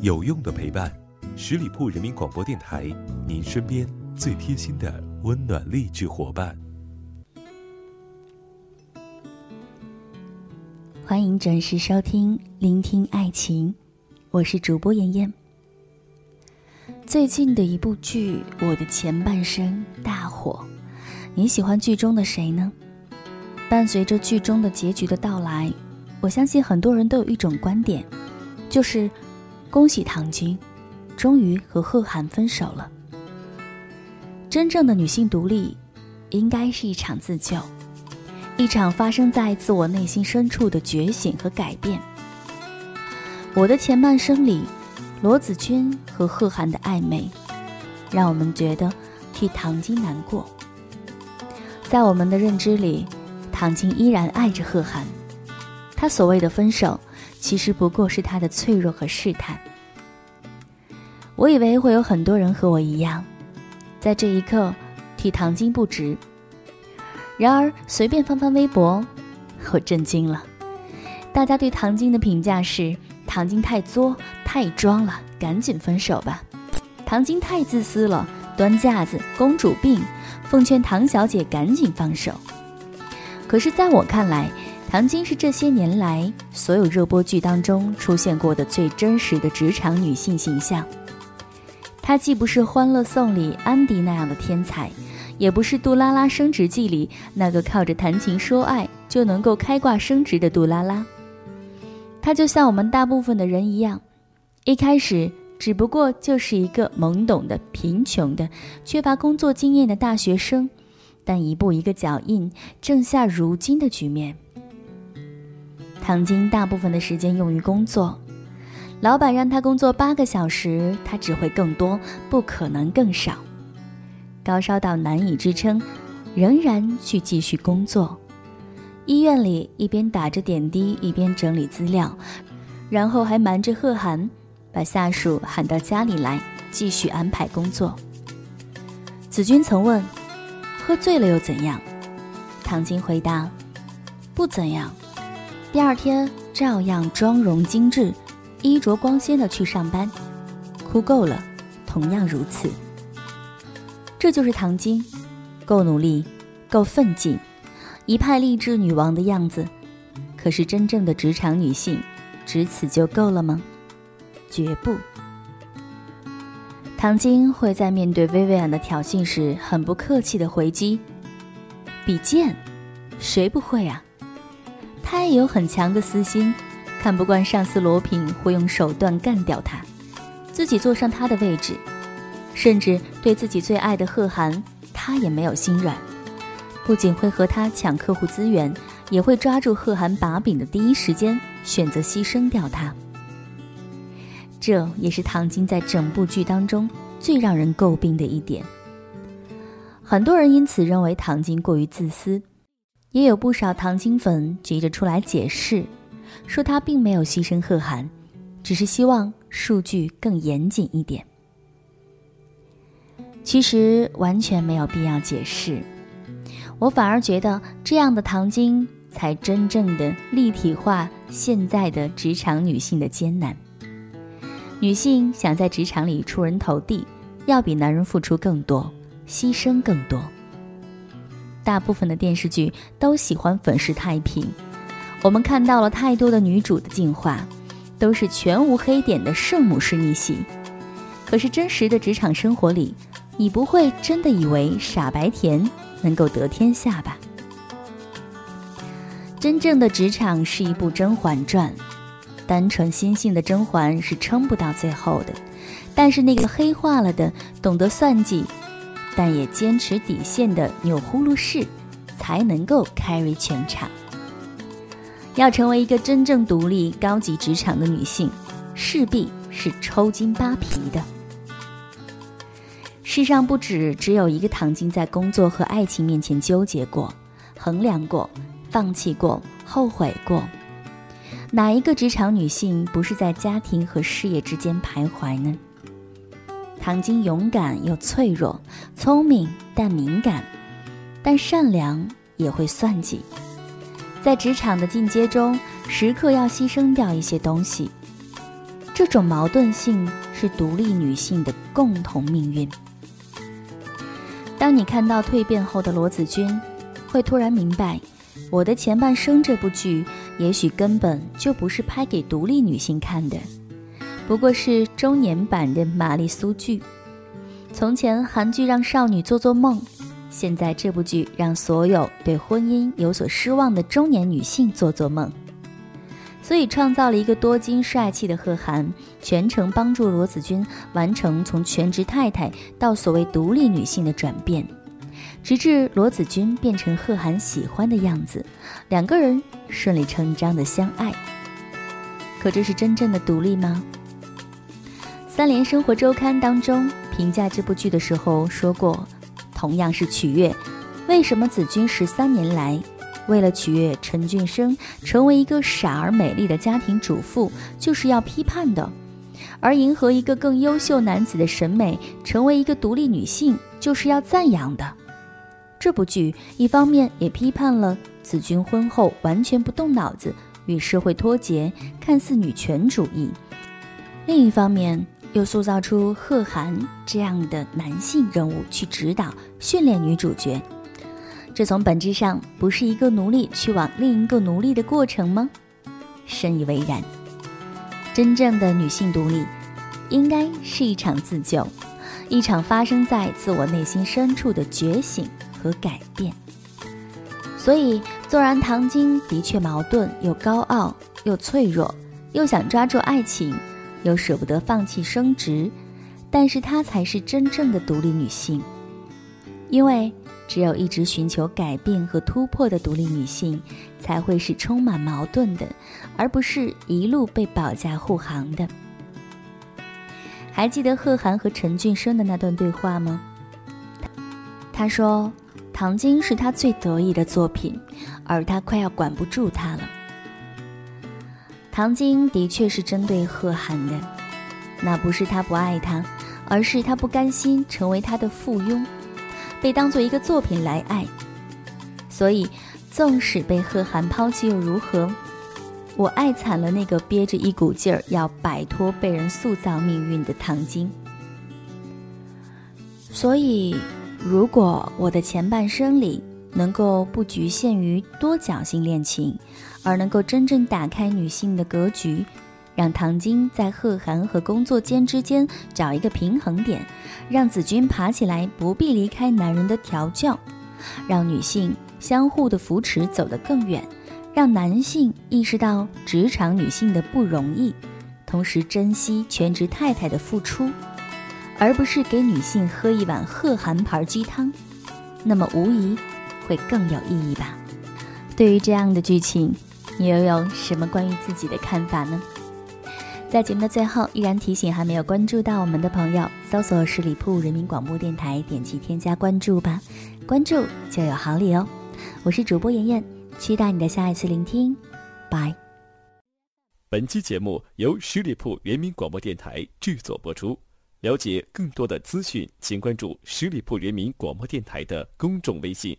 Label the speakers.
Speaker 1: 有用的陪伴，十里铺人民广播电台，您身边最贴心的温暖励志伙伴。
Speaker 2: 欢迎准时收听《聆听爱情》，我是主播妍妍。最近的一部剧《我的前半生》大火，你喜欢剧中的谁呢？伴随着剧中的结局的到来，我相信很多人都有一种观点，就是恭喜唐晶，终于和贺涵分手了。真正的女性独立，应该是一场自救。一场发生在自我内心深处的觉醒和改变。我的前半生里，罗子君和贺涵的暧昧，让我们觉得替唐晶难过。在我们的认知里，唐晶依然爱着贺涵，他所谓的分手，其实不过是他的脆弱和试探。我以为会有很多人和我一样，在这一刻替唐晶不值。然而，随便翻翻微博，我震惊了。大家对唐晶的评价是：唐晶太作、太装了，赶紧分手吧；唐晶太自私了，端架子、公主病，奉劝唐小姐赶紧放手。可是，在我看来，唐晶是这些年来所有热播剧当中出现过的最真实的职场女性形象。他既不是《欢乐颂》里安迪那样的天才。也不是《杜拉拉升职记》里那个靠着谈情说爱就能够开挂升职的杜拉拉，他就像我们大部分的人一样，一开始只不过就是一个懵懂的、贫穷的、缺乏工作经验的大学生，但一步一个脚印，挣下如今的局面。唐晶大部分的时间用于工作，老板让他工作八个小时，他只会更多，不可能更少。高烧到难以支撑，仍然去继续工作。医院里一边打着点滴，一边整理资料，然后还瞒着贺涵，把下属喊到家里来继续安排工作。子君曾问：“喝醉了又怎样？”唐晶回答：“不怎样。”第二天照样妆容精致，衣着光鲜的去上班。哭够了，同样如此。这就是唐晶，够努力，够奋进，一派励志女王的样子。可是真正的职场女性，只此就够了吗？绝不。唐晶会在面对薇薇安的挑衅时，很不客气的回击：“比剑，谁不会啊？”她也有很强的私心，看不惯上司罗平，会用手段干掉他，自己坐上他的位置。甚至对自己最爱的贺涵，他也没有心软，不仅会和他抢客户资源，也会抓住贺涵把柄的第一时间选择牺牲掉他。这也是唐晶在整部剧当中最让人诟病的一点。很多人因此认为唐晶过于自私，也有不少唐晶粉急着出来解释，说他并没有牺牲贺涵，只是希望数据更严谨一点。其实完全没有必要解释，我反而觉得这样的唐晶才真正的立体化现在的职场女性的艰难。女性想在职场里出人头地，要比男人付出更多，牺牲更多。大部分的电视剧都喜欢粉饰太平，我们看到了太多的女主的进化，都是全无黑点的圣母式逆袭。可是真实的职场生活里，你不会真的以为傻白甜能够得天下吧？真正的职场是一部《甄嬛传》，单纯心性的甄嬛是撑不到最后的，但是那个黑化了的、懂得算计，但也坚持底线的钮祜禄氏，才能够 carry 全场。要成为一个真正独立、高级职场的女性，势必是抽筋扒皮的。世上不止只有一个唐晶在工作和爱情面前纠结过、衡量过、放弃过、后悔过。哪一个职场女性不是在家庭和事业之间徘徊呢？唐晶勇敢又脆弱，聪明但敏感，但善良也会算计。在职场的进阶中，时刻要牺牲掉一些东西。这种矛盾性是独立女性的共同命运。当你看到蜕变后的罗子君，会突然明白，《我的前半生》这部剧也许根本就不是拍给独立女性看的，不过是中年版的玛丽苏剧。从前韩剧让少女做做梦，现在这部剧让所有对婚姻有所失望的中年女性做做梦。所以创造了一个多金帅气的贺涵，全程帮助罗子君完成从全职太太到所谓独立女性的转变，直至罗子君变成贺涵喜欢的样子，两个人顺理成章的相爱。可这是真正的独立吗？三联生活周刊当中评价这部剧的时候说过，同样是取悦，为什么子君十三年来？为了取悦陈俊生，成为一个傻而美丽的家庭主妇，就是要批判的；而迎合一个更优秀男子的审美，成为一个独立女性，就是要赞扬的。这部剧一方面也批判了子君婚后完全不动脑子，与社会脱节，看似女权主义；另一方面又塑造出贺涵这样的男性人物去指导、训练女主角。这从本质上不是一个奴隶去往另一个奴隶的过程吗？深以为然。真正的女性独立，应该是一场自救，一场发生在自我内心深处的觉醒和改变。所以，纵然唐晶的确矛盾又高傲又脆弱，又想抓住爱情，又舍不得放弃升职，但是她才是真正的独立女性，因为。只有一直寻求改变和突破的独立女性，才会是充满矛盾的，而不是一路被保驾护航的。还记得贺涵和陈俊生的那段对话吗？他说：“唐晶是他最得意的作品，而他快要管不住他了。”唐晶的确是针对贺涵的，那不是他不爱他，而是他不甘心成为他的附庸。被当做一个作品来爱，所以纵使被贺涵抛弃又如何？我爱惨了那个憋着一股劲儿要摆脱被人塑造命运的唐晶。所以，如果我的前半生里能够不局限于多角性恋情，而能够真正打开女性的格局。让唐晶在贺涵和工作间之间找一个平衡点，让子君爬起来不必离开男人的调教，让女性相互的扶持走得更远，让男性意识到职场女性的不容易，同时珍惜全职太太的付出，而不是给女性喝一碗贺涵牌鸡汤，那么无疑会更有意义吧？对于这样的剧情，你又有什么关于自己的看法呢？在节目的最后，依然提醒还没有关注到我们的朋友，搜索十里铺人民广播电台，点击添加关注吧，关注就有好礼哦。我是主播妍妍，期待你的下一次聆听，拜。
Speaker 1: 本期节目由十里铺人民广播电台制作播出。了解更多的资讯，请关注十里铺人民广播电台的公众微信